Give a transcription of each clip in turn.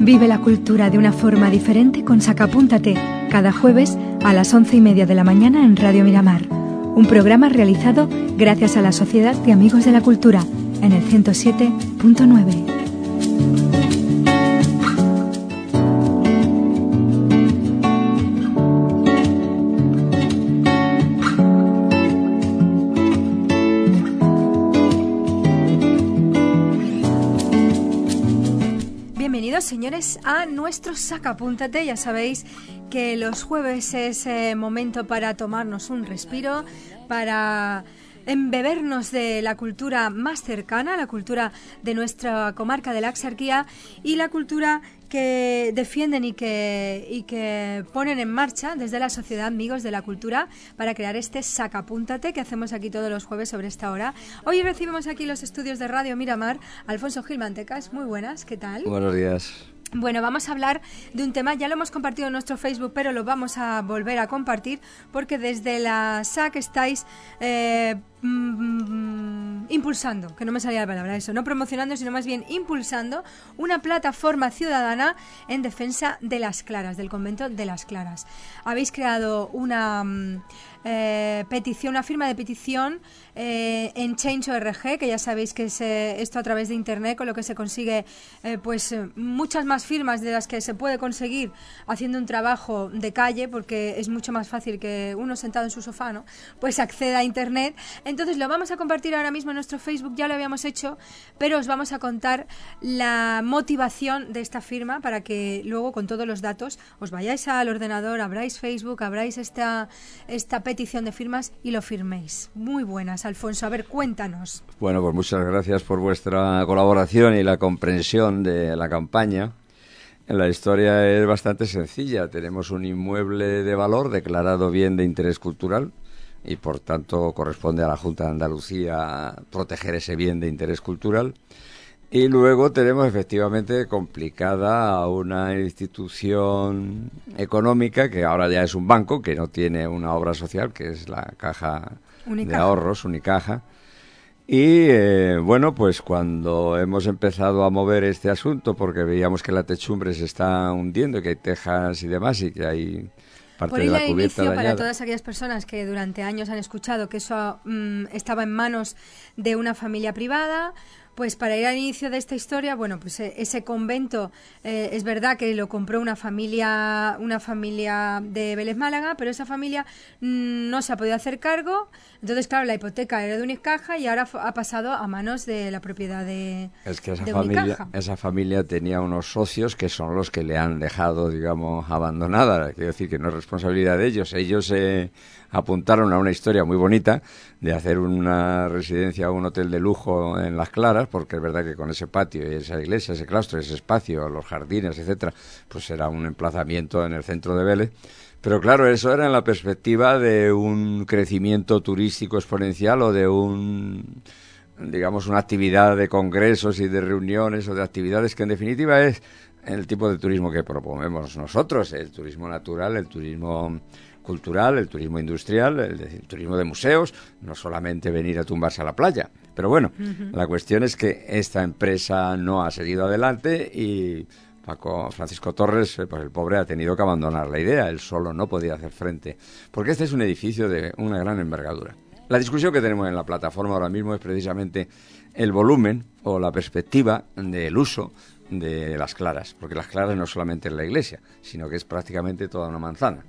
Vive la cultura de una forma diferente con Sacapúntate, cada jueves a las once y media de la mañana en Radio Miramar. Un programa realizado gracias a la Sociedad de Amigos de la Cultura en el 107.9. Señores a nuestro Sacapúntate. Ya sabéis que los jueves es eh, momento para tomarnos un respiro, para embebernos de la cultura más cercana, la cultura de nuestra comarca de la Axarquía y la cultura que defienden y que, y que ponen en marcha desde la Sociedad Amigos de la Cultura para crear este Sacapúntate que hacemos aquí todos los jueves sobre esta hora. Hoy recibimos aquí los estudios de Radio Miramar Alfonso Gil Mantecas. Muy buenas, ¿qué tal? Buenos días. Bueno, vamos a hablar de un tema, ya lo hemos compartido en nuestro Facebook, pero lo vamos a volver a compartir porque desde la SAC estáis eh, mm, impulsando, que no me salía la palabra eso, no promocionando, sino más bien impulsando una plataforma ciudadana en defensa de las claras, del convento de las claras. Habéis creado una... Mm, eh, petición, una firma de petición eh, en Change.org, que ya sabéis que es eh, esto a través de internet, con lo que se consigue eh, pues muchas más firmas de las que se puede conseguir haciendo un trabajo de calle, porque es mucho más fácil que uno sentado en su sofá, ¿no? Pues acceda a internet. Entonces lo vamos a compartir ahora mismo en nuestro Facebook, ya lo habíamos hecho, pero os vamos a contar la motivación de esta firma para que luego con todos los datos os vayáis al ordenador, abráis Facebook, abráis esta, esta petición de firmas y lo firméis. Muy buenas, Alfonso. A ver, cuéntanos. Bueno, pues muchas gracias por vuestra colaboración y la comprensión de la campaña. La historia es bastante sencilla. Tenemos un inmueble de valor declarado bien de interés cultural y por tanto corresponde a la Junta de Andalucía proteger ese bien de interés cultural. Y luego tenemos efectivamente complicada a una institución económica que ahora ya es un banco, que no tiene una obra social, que es la Caja Unicaja. de Ahorros, Unicaja. Y eh, bueno, pues cuando hemos empezado a mover este asunto, porque veíamos que la techumbre se está hundiendo, y que hay tejas y demás, y que hay parte Por de la cubierta inicio, para todas aquellas personas que durante años han escuchado que eso mm, estaba en manos de una familia privada, pues para ir al inicio de esta historia, bueno, pues eh, ese convento eh, es verdad que lo compró una familia, una familia de Vélez Málaga, pero esa familia mm, no se ha podido hacer cargo. Entonces, claro, la hipoteca era de Unicaja y ahora ha pasado a manos de la propiedad de, Es que esa familia, Unicaja. esa familia tenía unos socios que son los que le han dejado, digamos, abandonada. Quiero decir que no es responsabilidad de ellos. Ellos se apuntaron a una historia muy bonita de hacer una residencia o un hotel de lujo en Las Claras, porque es verdad que con ese patio y esa iglesia, ese claustro, ese espacio, los jardines, etcétera, pues era un emplazamiento en el centro de Vélez. Pero claro, eso era en la perspectiva de un crecimiento turístico exponencial o de un digamos, una actividad de congresos y de reuniones o de actividades que en definitiva es el tipo de turismo que proponemos nosotros, el turismo natural, el turismo cultural, el turismo industrial, el, el turismo de museos, no solamente venir a tumbarse a la playa. Pero bueno, la cuestión es que esta empresa no ha seguido adelante y Paco Francisco Torres, eh, pues el pobre ha tenido que abandonar la idea, él solo no podía hacer frente, porque este es un edificio de una gran envergadura. La discusión que tenemos en la plataforma ahora mismo es precisamente el volumen o la perspectiva del uso de las claras, porque las claras no solamente es la iglesia, sino que es prácticamente toda una manzana.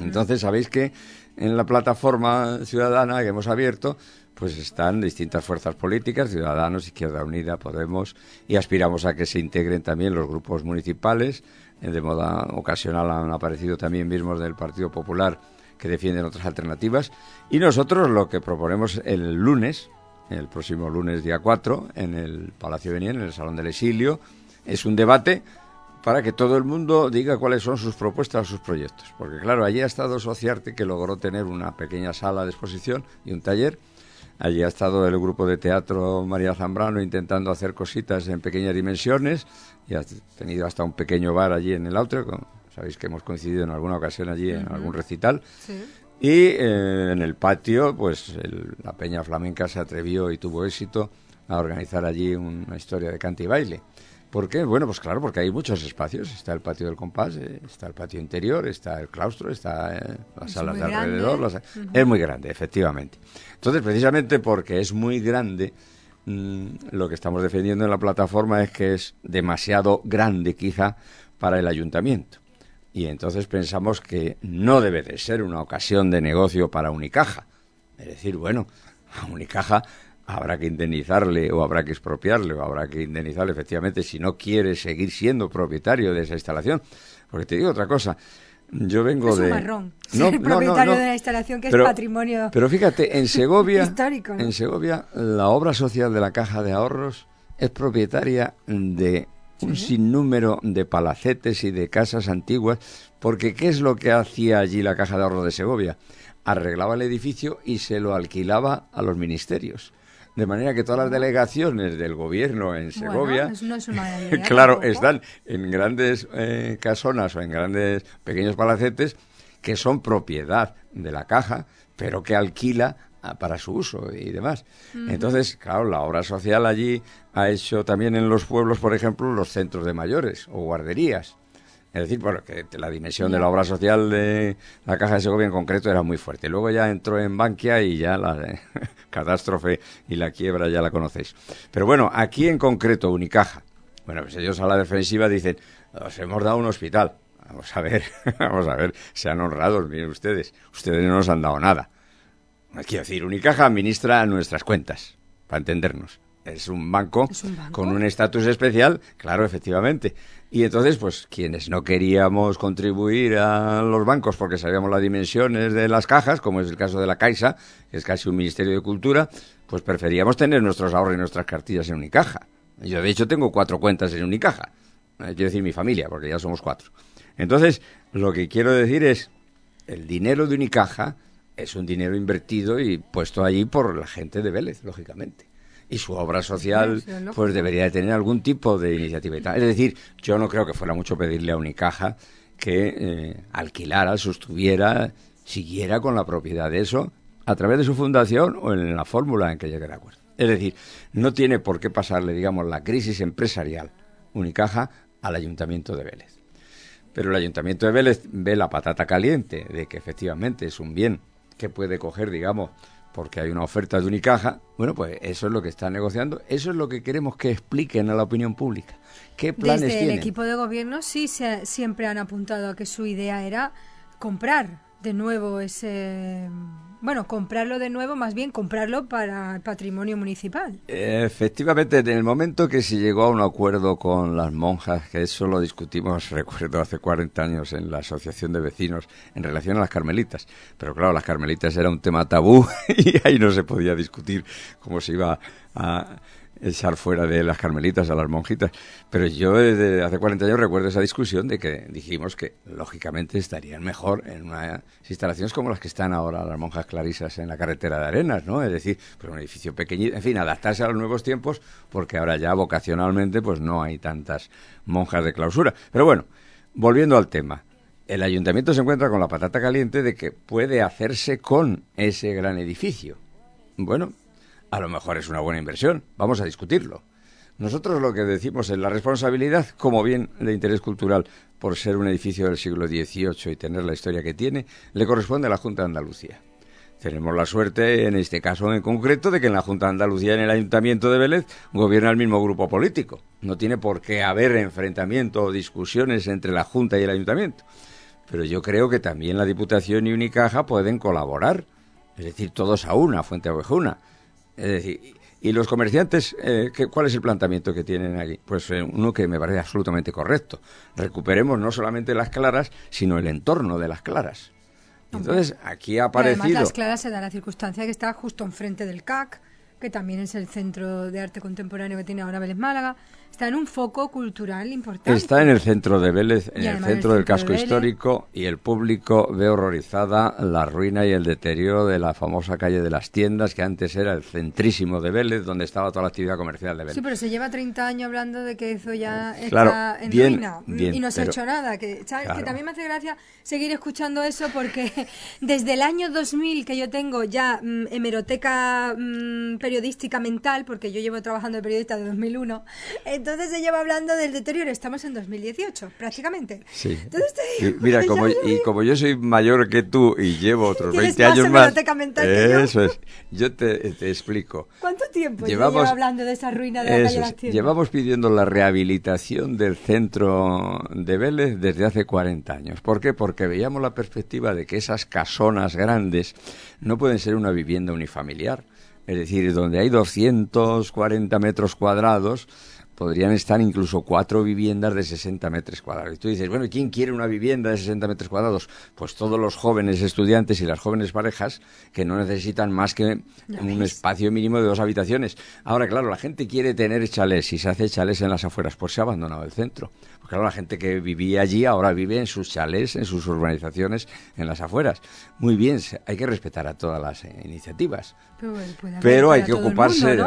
Entonces, sabéis que en la plataforma ciudadana que hemos abierto, pues están distintas fuerzas políticas, Ciudadanos, Izquierda Unida, Podemos, y aspiramos a que se integren también los grupos municipales. Eh, De moda ocasional han aparecido también mismos del Partido Popular que defienden otras alternativas. Y nosotros lo que proponemos el lunes el próximo lunes día 4 en el Palacio Benien, en el Salón del Exilio. Es un debate para que todo el mundo diga cuáles son sus propuestas, sus proyectos. Porque claro, allí ha estado Sociarte, que logró tener una pequeña sala de exposición y un taller. Allí ha estado el grupo de teatro María Zambrano intentando hacer cositas en pequeñas dimensiones y ha tenido hasta un pequeño bar allí en el Autrio. Sabéis que hemos coincidido en alguna ocasión allí en algún recital. Y eh, en el patio, pues la Peña Flamenca se atrevió y tuvo éxito a organizar allí una historia de cante y baile. ¿Por qué? Bueno, pues claro, porque hay muchos espacios. Está el patio del compás, eh, está el patio interior, está el claustro, está eh, las salas de alrededor. Es muy grande, efectivamente. Entonces, precisamente porque es muy grande, mm, lo que estamos defendiendo en la plataforma es que es demasiado grande, quizá, para el ayuntamiento. Y entonces pensamos que no debe de ser una ocasión de negocio para Unicaja. Es decir, bueno, a Unicaja habrá que indemnizarle o habrá que expropiarle o habrá que indemnizarle efectivamente si no quiere seguir siendo propietario de esa instalación. Porque te digo otra cosa, yo vengo es de... Un marrón, no, ser propietario de la instalación que es patrimonio Pero fíjate, en Segovia, histórico, en Segovia la obra social de la Caja de Ahorros es propietaria de un sinnúmero de palacetes y de casas antiguas, porque ¿qué es lo que hacía allí la Caja de Ahorros de Segovia? Arreglaba el edificio y se lo alquilaba a los ministerios. De manera que todas las delegaciones del gobierno en Segovia, claro, están en grandes eh, casonas o en grandes pequeños palacetes que son propiedad de la caja, pero que alquila ah, para su uso y demás. Entonces, claro, la obra social allí ha hecho también en los pueblos, por ejemplo, los centros de mayores o guarderías. Es decir, bueno, que la dimensión de la obra social de la Caja de Segovia en concreto era muy fuerte. Luego ya entró en Bankia y ya la catástrofe y la quiebra ya la conocéis. Pero bueno, aquí en concreto, Unicaja. Bueno, pues ellos a la defensiva dicen, os hemos dado un hospital. Vamos a ver, vamos a ver, sean honrados, miren ustedes. Ustedes no nos han dado nada. Quiero decir, Unicaja administra nuestras cuentas, para entendernos. Es un banco, ¿Es un banco? con un estatus especial, claro, efectivamente. Y entonces, pues quienes no queríamos contribuir a los bancos porque sabíamos las dimensiones de las cajas, como es el caso de la Caixa, que es casi un ministerio de cultura, pues preferíamos tener nuestros ahorros y nuestras cartillas en Unicaja. Yo, de hecho, tengo cuatro cuentas en Unicaja. Eh, quiero decir mi familia, porque ya somos cuatro. Entonces, lo que quiero decir es, el dinero de Unicaja es un dinero invertido y puesto allí por la gente de Vélez, lógicamente y su obra social pues debería de tener algún tipo de iniciativa. Es decir, yo no creo que fuera mucho pedirle a Unicaja que eh, alquilara, sostuviera, siguiera con la propiedad de eso a través de su fundación o en la fórmula en que llegue de acuerdo. Es decir, no tiene por qué pasarle, digamos, la crisis empresarial Unicaja al Ayuntamiento de Vélez. Pero el Ayuntamiento de Vélez ve la patata caliente de que efectivamente es un bien que puede coger, digamos, porque hay una oferta de Unicaja, bueno, pues eso es lo que están negociando, eso es lo que queremos que expliquen a la opinión pública. ¿Qué planes Desde el equipo de gobierno sí se, siempre han apuntado a que su idea era comprar de nuevo ese bueno, comprarlo de nuevo, más bien comprarlo para el patrimonio municipal. Efectivamente, en el momento que se llegó a un acuerdo con las monjas, que eso lo discutimos, recuerdo, hace 40 años en la Asociación de Vecinos en relación a las carmelitas. Pero claro, las carmelitas era un tema tabú y ahí no se podía discutir cómo se iba a echar fuera de las carmelitas a las monjitas. Pero yo desde hace 40 años recuerdo esa discusión de que dijimos que lógicamente estarían mejor en unas instalaciones como las que están ahora las monjas clarisas en la carretera de Arenas, ¿no? Es decir, pues un edificio pequeñito, en fin, adaptarse a los nuevos tiempos porque ahora ya vocacionalmente pues no hay tantas monjas de clausura. Pero bueno, volviendo al tema. El ayuntamiento se encuentra con la patata caliente de que puede hacerse con ese gran edificio. Bueno, a lo mejor es una buena inversión. Vamos a discutirlo. Nosotros lo que decimos es la responsabilidad como bien de interés cultural por ser un edificio del siglo XVIII y tener la historia que tiene, le corresponde a la Junta de Andalucía. Tenemos la suerte, en este caso en concreto, de que en la Junta de Andalucía, en el Ayuntamiento de Vélez, gobierna el mismo grupo político. No tiene por qué haber enfrentamiento o discusiones entre la Junta y el Ayuntamiento. Pero yo creo que también la Diputación y Unicaja pueden colaborar. Es decir, todos a una, Fuente Ovejuna es decir, ¿y los comerciantes eh, cuál es el planteamiento que tienen allí? Pues eh, uno que me parece absolutamente correcto. Recuperemos no solamente las claras, sino el entorno de las claras. Entonces, aquí ha aparecido... además, las claras se da la circunstancia que está justo enfrente del CAC, que también es el centro de arte contemporáneo que tiene ahora Vélez Málaga, está en un foco cultural importante. Está en el centro de Vélez, en el centro del casco histórico, y el público ve horrorizada la ruina y el deterioro de la famosa calle de las tiendas, que antes era el centrísimo de Vélez, donde estaba toda la actividad comercial de Vélez. Sí, pero se lleva 30 años hablando de que eso ya está en ruina y no se ha hecho nada. Que, que también me hace gracia seguir escuchando eso porque desde el año 2000 que yo tengo ya mm, hemeroteca mm, periodística mental, porque yo llevo trabajando de periodista de 2001, entonces se lleva hablando del deterioro. Estamos en 2018, prácticamente. Sí. mira, como, y como yo soy mayor que tú y llevo otros 20 años más. Mental eso es. Yo te, explico. ¿Cuánto tiempo llevamos hablando de esa ruina de la calle Llevamos pidiendo la rehabilitación del centro de Vélez desde hace 40 años. ¿Por qué? Porque veíamos la perspectiva de que esas casonas grandes no pueden ser una vivienda unifamiliar. Es decir, donde hay 240 metros cuadrados, podrían estar incluso cuatro viviendas de 60 metros cuadrados. Y tú dices, bueno, ¿quién quiere una vivienda de 60 metros cuadrados? Pues todos los jóvenes estudiantes y las jóvenes parejas que no necesitan más que un espacio mínimo de dos habitaciones. Ahora, claro, la gente quiere tener chalés y se hace chalés en las afueras, pues se ha abandonado el centro. Porque claro, la gente que vivía allí ahora vive en sus chalés, en sus urbanizaciones, en las afueras. Muy bien, hay que respetar a todas las eh, iniciativas. Pero, hay que ocuparse de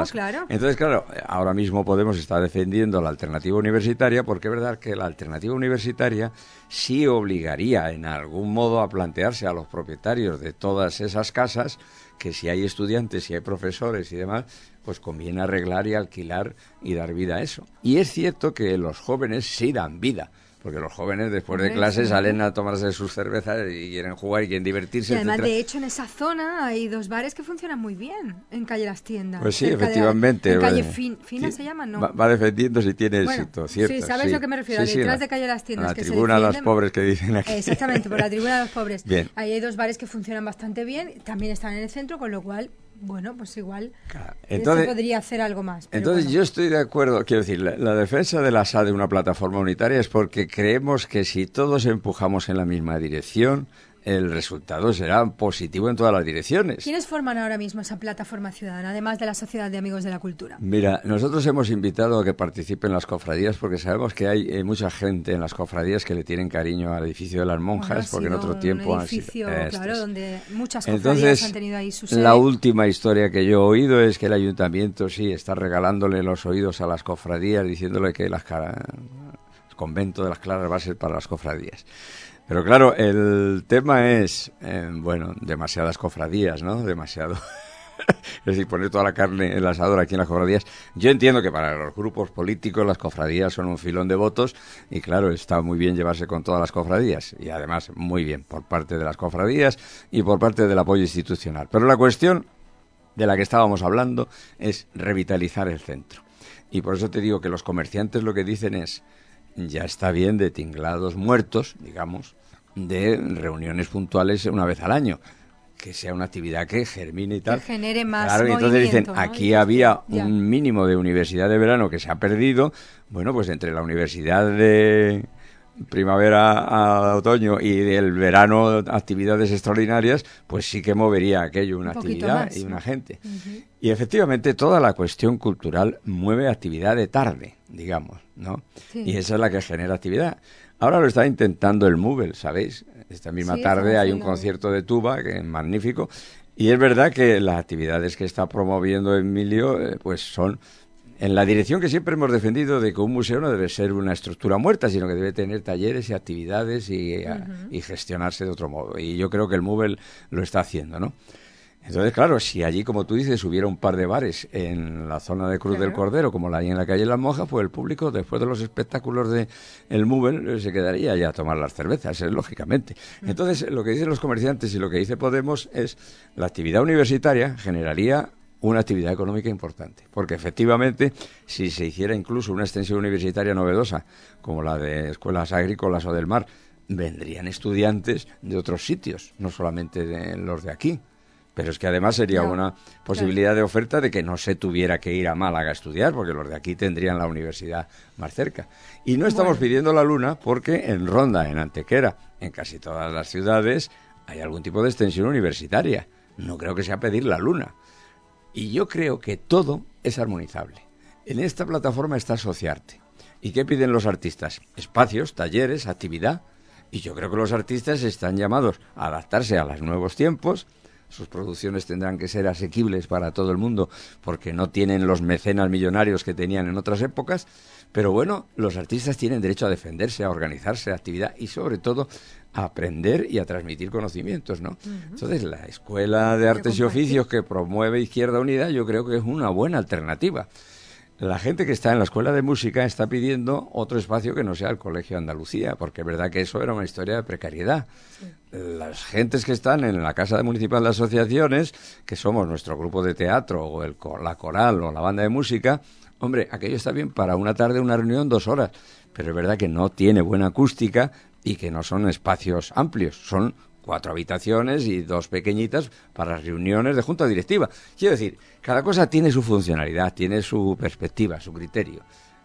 Entonces, claro, ahora mismo Podemos estar defendiendo la alternativa universitaria porque es verdad que la alternativa universitaria sí obligaría en algún modo a plantearse a los propietarios de todas esas casas que si hay estudiantes, si hay profesores y demás, pues conviene arreglar y alquilar y dar vida a eso. Y es cierto que los jóvenes sí dan vida porque los jóvenes después de clase salen a tomarse sus cervezas y quieren jugar y quieren divertirse. Y además, de hecho, en esa zona hay dos bares que funcionan muy bien en calle Las Tiendas. Pues sí, efectivamente. en calle Fina se llama, ¿no? Va, defendiendo si tiene éxito, ¿cierto? Sí, ¿sabes lo que me refiero? Detrás de calle Las Tiendas. La tribuna de los pobres que dicen aquí. Exactamente, por la tribuna de los pobres. Bien. Ahí hay dos bares que funcionan bastante bien, también están en el centro, con lo cual bueno, pues igual entonces, podría hacer algo más. Entonces yo estoy de acuerdo, quiero decir, la, defensa de la SA de una plataforma unitaria es porque creemos que si todos empujamos en la misma dirección, el resultado será positivo en todas las direcciones. ¿Quiénes forman ahora mismo esa plataforma ciudadana, además de la Sociedad de Amigos de la Cultura? Mira, nosotros hemos invitado a que participen las cofradías porque sabemos que hay eh, mucha gente en las cofradías que le tienen cariño al edificio de las monjas, porque en otro tiempo un edificio, claro, donde muchas cofradías han tenido ahí su sede. La última historia que yo he oído es que el ayuntamiento sí está regalándole los oídos a las cofradías, diciéndole que las el convento de las claras va a ser para las cofradías. Pero claro, el tema es, eh, bueno, demasiadas cofradías, ¿no? Demasiado. es decir, poner toda la carne en el asador aquí en las cofradías. Yo entiendo que para los grupos políticos las cofradías son un filón de votos y claro, está muy bien llevarse con todas las cofradías y además muy bien por parte de las cofradías y por parte del apoyo institucional. Pero la cuestión de la que estábamos hablando es revitalizar el centro. Y por eso te digo que los comerciantes lo que dicen es, ya está bien de tinglados muertos, digamos, de reuniones puntuales una vez al año que sea una actividad que germine y tal. Que genere más Claro, y entonces dicen, aquí había un mínimo de universidad de verano que se ha perdido. Bueno, pues entre la universidad de primavera a otoño y del verano actividades extraordinarias, pues sí que movería aquello una actividad y una gente. Y efectivamente toda la cuestión cultural mueve actividad de tarde, digamos, ¿no? Y esa es la que genera actividad. Ahora lo está intentando el MUBEL, ¿sabéis? Esta misma tarde hay un concierto de tuba que es magnífico. Y es verdad que las actividades que está promoviendo Emilio, eh, pues son en la dirección que siempre hemos defendido de que un museo no debe ser una estructura muerta, sino que debe tener talleres y actividades y, y gestionarse de otro modo. Y yo creo que el MUBEL lo está haciendo, ¿no? Entonces, claro, si allí, como tú dices, hubiera un par de bares en la zona de Cruz del Cordero, como la hay en la calle Las Monjas, pues el público, después de los espectáculos de el Mubel, se quedaría ya a tomar las cervezas, lógicamente. Mm. Entonces, lo que dicen los comerciantes y lo que dice Podemos es la actividad universitaria generaría una actividad económica importante. Porque efectivamente, si se hiciera incluso una extensión universitaria novedosa, como la de escuelas agrícolas o del mar, vendrían estudiantes de otros sitios, no solamente de los de aquí. Pero es que además sería una posibilidad de oferta de que no se tuviera que ir a Málaga a estudiar, porque los de aquí tendrían la universidad más cerca. Y no estamos pidiendo la luna porque en Ronda, en Antequera, en casi todas las ciudades, hay algún tipo de extensión universitaria. No creo que sea pedir la luna. Y yo creo que todo es armonizable. En esta plataforma está Asociarte. ¿Y qué piden los artistas? Espacios, talleres, actividad. Y yo creo que los artistas están llamados a adaptarse a los nuevos tiempos. Sus producciones tendrán que ser asequibles para todo el mundo porque no tienen los mecenas millonarios que tenían en otras épocas. Pero bueno, los artistas tienen derecho a defenderse, a organizarse, a actividad y sobre todo a aprender y a transmitir conocimientos, ¿no? Entonces, la Escuela de Artes y Oficios que promueve Izquierda Unida yo creo que es una buena alternativa. La gente que está en la escuela de música está pidiendo otro espacio que no sea el Colegio Andalucía, porque es verdad que eso era una historia de precariedad. Las gentes que están en la Casa Municipal de Asociaciones, que somos nuestro grupo de teatro o el, la coral o la banda de música, hombre, aquello está bien para una tarde, una reunión, dos horas, pero es verdad que no tiene buena acústica y que no son espacios amplios, son cuatro habitaciones y dos pequeñitas para reuniones de junta directiva. Quiero decir, cada cosa tiene su funcionalidad, tiene su perspectiva, su criterio.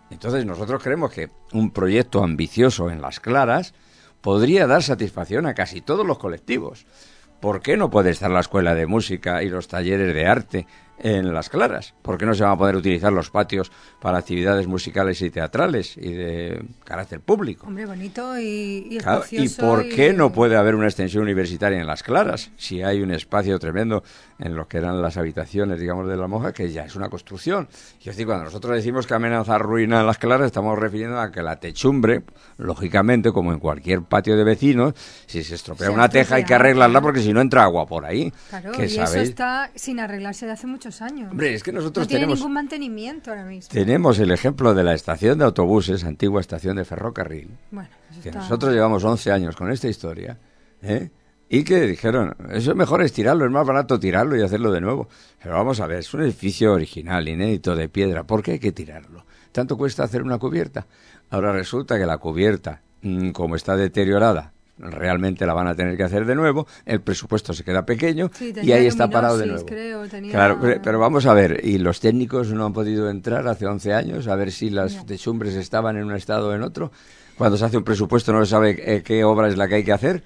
Entonces nosotros creemos que un proyecto ambicioso en las claras podría dar satisfacción a casi todos los colectivos. ¿Por qué no puede estar la escuela de música y los talleres de arte en las claras? ¿Por qué no se van a poder utilizar los patios para actividades musicales y teatrales y de carácter público? Hombre, bonito y, y ¿Y por qué no puede haber una extensión universitaria en las claras? Si hay un espacio tremendo en lo que eran las habitaciones, digamos, de la monja, que ya es una construcción. Y es decir, cuando nosotros decimos que amenaza ruina en las claras, estamos refiriendo a que la techumbre, lógicamente, como en cualquier patio de vecinos, si se estropea una teja hay que arreglarla porque si no entra agua por ahí. Claro, y eso está sin arreglarse de hace muchos años. Hombre, es que nosotros no tiene tenemos... ningún mantenimiento ahora mismo. Tenemos el ejemplo de la estación de autobuses, antigua estación de ferrocarril, Bueno, que está- nosotros llevamos 11 años con esta historia, ¿eh? y que dijeron, eso es mejor es tirarlo, es más barato tirarlo y hacerlo de nuevo. Pero vamos a ver, es un edificio original, inédito, de piedra, ¿por qué hay que tirarlo? ¿Tanto cuesta hacer una cubierta? Ahora resulta que la cubierta, mm, como está deteriorada, realmente la van a tener que hacer de nuevo, el presupuesto se queda pequeño Sí, y ahí está parado de nuevo. creo, tenía- Claro, pero, vamos a ver, y los técnicos no han podido entrar hace 11 años a ver si las Ya. techumbres estaban en un estado o en otro. Cuando se hace un presupuesto no se sabe eh, qué obra es la que hay que hacer.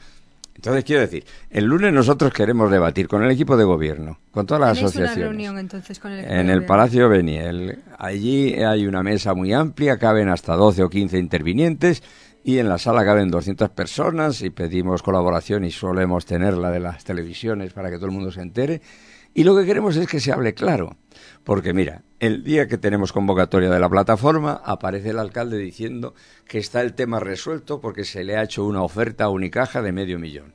Entonces, quiero decir, el lunes nosotros queremos debatir con el equipo de gobierno, con todas las una asociaciones. reunión entonces con el En el Palacio Beniel. Allí hay una mesa muy amplia, caben hasta 12 o 15 intervinientes y en la sala caben 200 personas y pedimos colaboración y solemos tener la de las televisiones para que todo el mundo se entere. Y lo que queremos es que se hable claro. Porque mira, el día que tenemos convocatoria de la plataforma, aparece el alcalde diciendo que está el tema resuelto porque se le ha hecho una oferta a Unicaja de medio millón.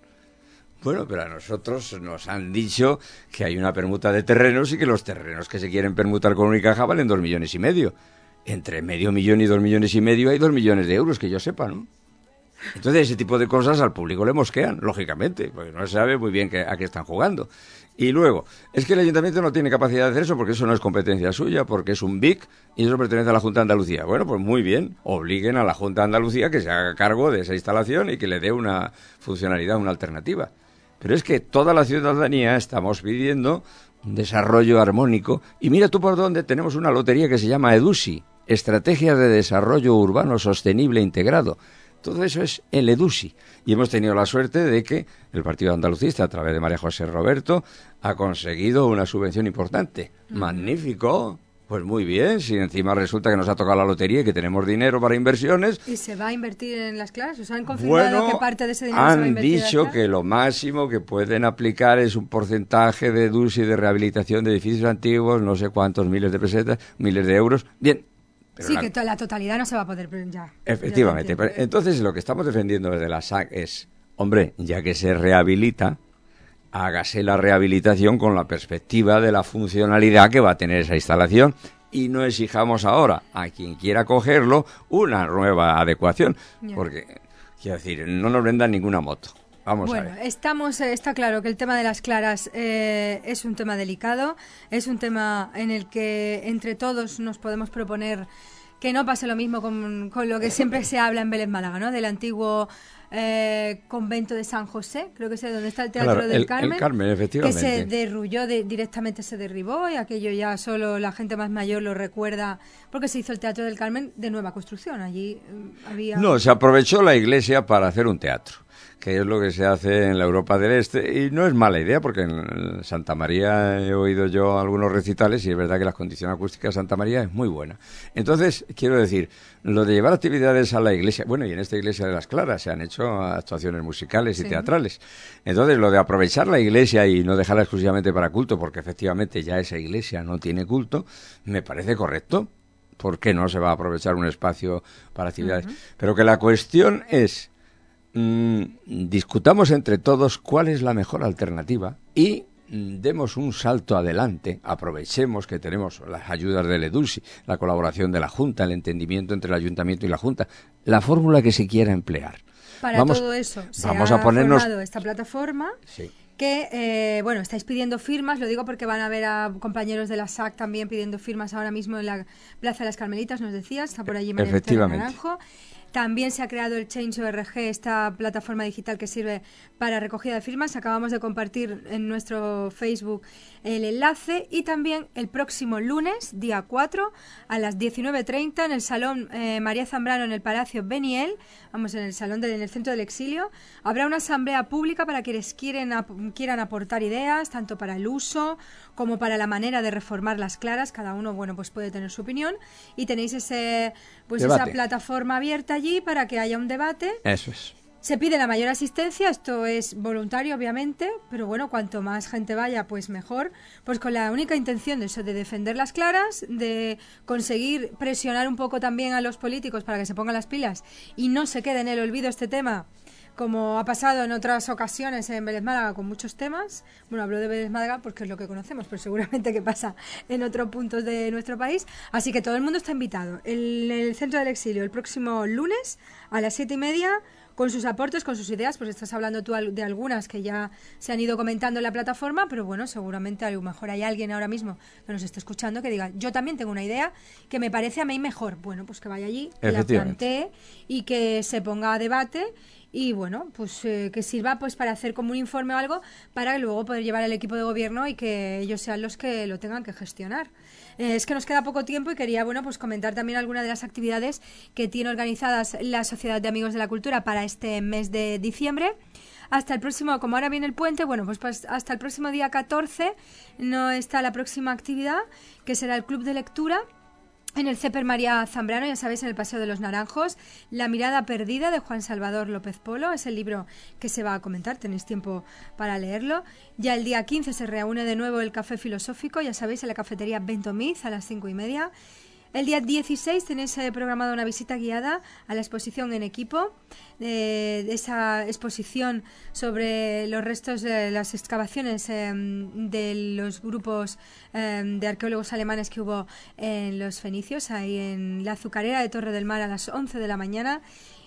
Bueno, pero a nosotros nos han dicho que hay una permuta de terrenos y que los terrenos que se quieren permutar con Unicaja valen dos millones y medio. Entre medio millón y dos millones y medio hay dos millones de euros, que yo sepa, ¿no? Entonces ese tipo de cosas al público le mosquean, lógicamente, porque no se sabe muy bien a qué están jugando. Y luego, es que el ayuntamiento no tiene capacidad de hacer eso porque eso no es competencia suya, porque es un BIC y eso pertenece a la Junta de Andalucía. Bueno, pues muy bien, obliguen a la Junta de Andalucía que se haga cargo de esa instalación y que le dé una funcionalidad, una alternativa. Pero es que toda la ciudadanía estamos pidiendo un desarrollo armónico. Y mira tú por dónde tenemos una lotería que se llama EDUSI, Estrategia de Desarrollo Urbano Sostenible Integrado. Todo eso es el EDUSI. Y hemos tenido la suerte de que el Partido Andalucista, a través de María José Roberto, ha conseguido una subvención importante. Magnífico. Pues muy bien, si encima resulta que nos ha tocado la lotería y que tenemos dinero para inversiones, ¿Y se va a invertir en las clases? ¿Os han confirmado bueno, que parte de ese dinero se va a han invertir dicho que lo máximo que pueden aplicar es un porcentaje de DUSI de rehabilitación de edificios antiguos, no sé cuántos miles de pesetas, miles de euros. Bien. Pero Sí, la- que la totalidad no se va a poder ya. Efectivamente. Ya entonces lo que estamos defendiendo desde la SAC es, hombre, ya que se rehabilita, hágase la rehabilitación con la perspectiva de la funcionalidad que va a tener esa instalación y no exijamos ahora a quien quiera cogerlo una nueva adecuación, porque, quiero decir, no nos vendan ninguna moto. Vamos bueno, a ver. estamos, eh, está claro que el tema de las claras eh, es un tema delicado, es un tema en el que entre todos nos podemos proponer que no pase lo mismo con, con lo que siempre se habla en Vélez Málaga, ¿no? Del antiguo eh, convento de San José, creo que es donde está el Teatro del el, Carmen. El Carmen, efectivamente. Que se derrulló, directamente se derribó y aquello ya solo la gente más mayor lo recuerda porque se hizo el Teatro del Carmen de nueva construcción. Allí eh, había... No, se aprovechó la iglesia para hacer un teatro que es lo que se hace en la Europa del Este. Y no es mala idea, porque en Santa María he oído yo algunos recitales y es verdad que la condición acústica de Santa María es muy buena. Entonces, quiero decir, lo de llevar actividades a la iglesia, bueno, y en esta iglesia de las Claras se han hecho actuaciones musicales y teatrales. Entonces, lo de aprovechar la iglesia y no dejarla exclusivamente para culto, porque efectivamente ya esa iglesia no tiene culto, me parece correcto. ¿Por qué no se va a aprovechar un espacio para actividades? Pero que la cuestión es Mm, discutamos entre todos cuál es la mejor alternativa y demos un salto adelante, aprovechemos que tenemos las ayudas del EDUSI, la colaboración de la Junta, el entendimiento entre el Ayuntamiento y la Junta, la fórmula que se quiera emplear. Para todo eso se vamos ha a ponernos esta plataforma que, eh, bueno, estáis pidiendo firmas, lo digo porque van a ver a compañeros de la SAC también pidiendo firmas ahora mismo en la Plaza de las Carmelitas, nos decías, está por allí María Naranjo. También se ha creado el Change.org, esta plataforma digital que sirve para recogida de firmas. Acabamos de compartir en nuestro Facebook el enlace y también el próximo lunes, día 4, a las 19.30 en el Salón eh, María Zambrano en el Palacio Beniel, vamos, en el Salón del Centro del Exilio, habrá una asamblea pública para quienes quieren, quieran aportar ideas, tanto para el uso como para la manera de reformar las claras. Cada uno, bueno, pues puede tener su opinión y tenéis ese, pues esa plataforma abierta allí para que haya un debate. Eso es. Se pide la mayor asistencia, esto es voluntario obviamente, pero bueno, cuanto más gente vaya, pues mejor, pues con la única intención de eso, de defender las claras, de conseguir presionar un poco también a los políticos para que se pongan las pilas y no se quede en el olvido este tema, como ha pasado en otras ocasiones en Vélez Málaga con muchos temas. Bueno, hablo de Vélez Málaga porque es lo que conocemos, pero seguramente que pasa en otros puntos de nuestro país. Así que todo el mundo está invitado. En el Centro del Exilio, el próximo lunes a las siete y media con sus aportes, con sus ideas, pues estás hablando tú de algunas que ya se han ido comentando en la plataforma, pero bueno, seguramente a lo mejor hay alguien ahora mismo que nos esté escuchando que diga, yo también tengo una idea que me parece a mí mejor. Bueno, pues que vaya allí, que la plantee y que se ponga a debate y bueno, pues eh, que sirva pues para hacer como un informe o algo para luego poder llevar al equipo de gobierno y que ellos sean los que lo tengan que gestionar. Eh, es que nos queda poco tiempo y quería, bueno, pues comentar también algunas de las actividades que tiene organizadas la Sociedad de Amigos de la Cultura para este mes de diciembre hasta el próximo, como ahora viene el puente, bueno, pues, pues, hasta el próximo día 14 no está la próxima actividad, que será el Club de Lectura en el CEPER María Zambrano, ya sabéis, en el Paseo de los Naranjos, La mirada perdida de Juan Salvador López Polo, es el libro que se va a comentar, tenéis tiempo para leerlo. Ya el día 15 se reúne de nuevo el Café Filosófico, ya sabéis, en la cafetería Bentomiz a las cinco y media. El día 16 tenéis eh, programada una visita guiada a la exposición en equipo, de esa exposición sobre los restos de las excavaciones em, de los grupos em, de arqueólogos alemanes que hubo en los fenicios, ahí en la azucarera de Torre del Mar a las 11 de la mañana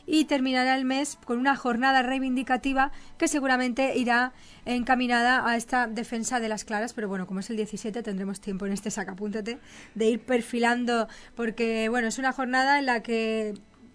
y terminará el mes con una jornada reivindicativa que seguramente irá encaminada a esta defensa de las claras, pero bueno, como es el 17 tendremos tiempo en este sacapúntate de ir perfilando porque bueno, es una jornada en la que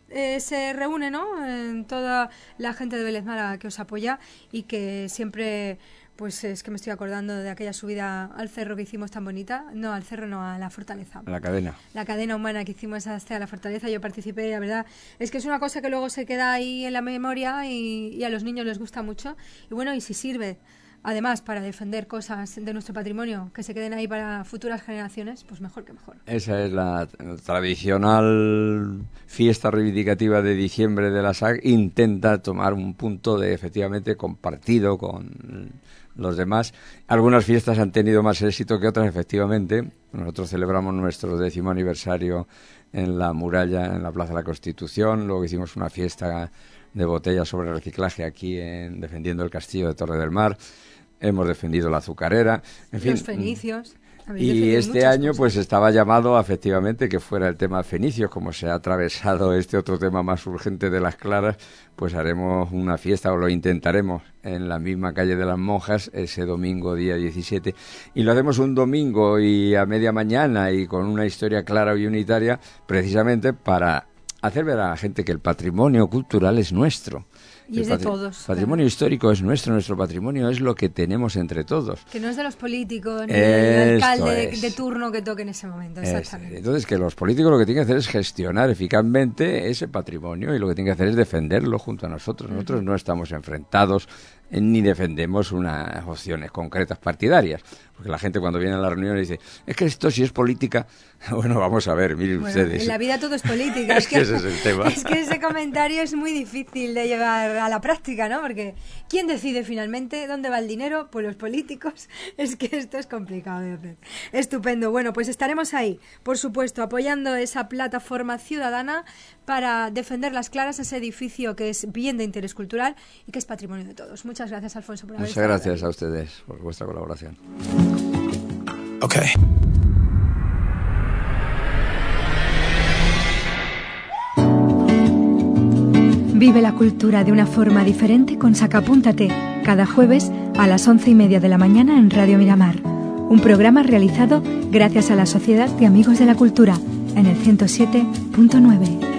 eh, se reúne, ¿no? En toda la gente de Vélez Málaga que os apoya y que siempre pues es que me estoy acordando de aquella subida al cerro que hicimos tan bonita. No, al cerro, no, a la fortaleza. A la cadena. La cadena humana que hicimos hasta la fortaleza. Yo participé, la verdad. Es que es una cosa que luego se queda ahí en la memoria y, y a los niños les gusta mucho. Y bueno, y si sirve además para defender cosas de nuestro patrimonio que se queden ahí para futuras generaciones, pues mejor que mejor. Esa es la tradicional fiesta reivindicativa de diciembre de la SAC. Intenta tomar un punto de efectivamente compartido con los demás. Algunas fiestas han tenido más éxito que otras, efectivamente. Nosotros celebramos nuestro décimo aniversario en la muralla, en la Plaza de la Constitución. Luego hicimos una fiesta de botellas sobre reciclaje aquí en defendiendo el castillo de Torre del Mar. Hemos defendido la azucarera. En fin, los fenicios. Y este año pues estaba llamado efectivamente que fuera el tema fenicios, como se ha atravesado este otro tema más urgente de las claras, pues haremos una fiesta o lo intentaremos en la misma calle de las monjas ese domingo día 17 y lo hacemos un domingo y a media mañana y con una historia clara y unitaria precisamente para hacer ver a la gente que el patrimonio cultural es nuestro. Y es de todos. patrimonio histórico es nuestro, nuestro patrimonio es lo que tenemos entre todos. Que no es de los políticos ni del alcalde de turno que toque en ese momento, exactamente. Entonces, que los políticos lo que tienen que hacer es gestionar eficazmente ese patrimonio y lo que tienen que hacer es defenderlo junto a nosotros. Nosotros no estamos enfrentados ni defendemos unas opciones concretas partidarias. Porque la gente cuando viene a la reunión dice, es que esto si es política, bueno, vamos a ver, miren ustedes. En la vida todo es política. es, que, ese es el tema. Es que ese comentario es muy difícil de llevar a la práctica, ¿no? Porque ¿quién decide finalmente dónde va el dinero? Pues los políticos. Es que esto es complicado de hacer. Estupendo. Bueno, pues estaremos ahí, por supuesto, apoyando esa plataforma ciudadana para defender las claras ese edificio que es bien de interés cultural y que es patrimonio de todos. Muchas gracias, Alfonso, por haber Muchas gracias a ustedes por vuestra colaboración. Okay. Vive la cultura de una forma diferente con Sacapúntate, cada jueves a las once y media de la mañana en Radio Miramar. Un programa realizado gracias a la Sociedad de Amigos de la Cultura en el 107.9.